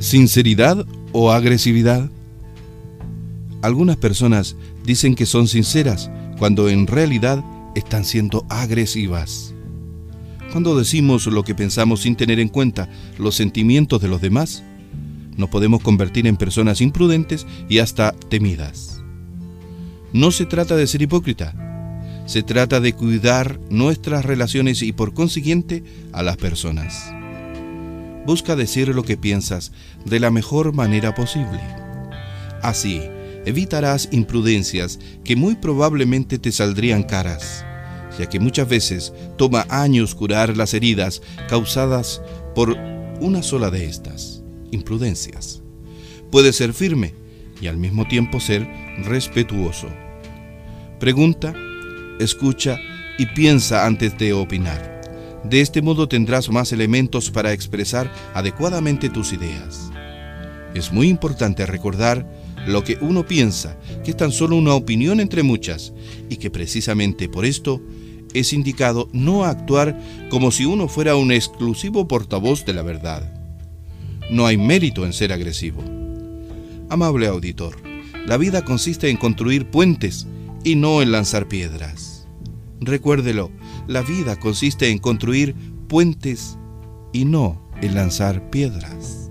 ¿Sinceridad o agresividad? Algunas personas dicen que son sinceras cuando en realidad están siendo agresivas. Cuando decimos lo que pensamos sin tener en cuenta los sentimientos de los demás, nos podemos convertir en personas imprudentes y hasta temidas. No se trata de ser hipócrita, se trata de cuidar nuestras relaciones y por consiguiente a las personas. Busca decir lo que piensas de la mejor manera posible. Así, evitarás imprudencias que muy probablemente te saldrían caras ya que muchas veces toma años curar las heridas causadas por una sola de estas, imprudencias. Puede ser firme y al mismo tiempo ser respetuoso. Pregunta, escucha y piensa antes de opinar. De este modo tendrás más elementos para expresar adecuadamente tus ideas. Es muy importante recordar lo que uno piensa, que es tan solo una opinión entre muchas, y que precisamente por esto es indicado no actuar como si uno fuera un exclusivo portavoz de la verdad. No hay mérito en ser agresivo. Amable auditor, la vida consiste en construir puentes y no en lanzar piedras. Recuérdelo, la vida consiste en construir puentes y no en lanzar piedras.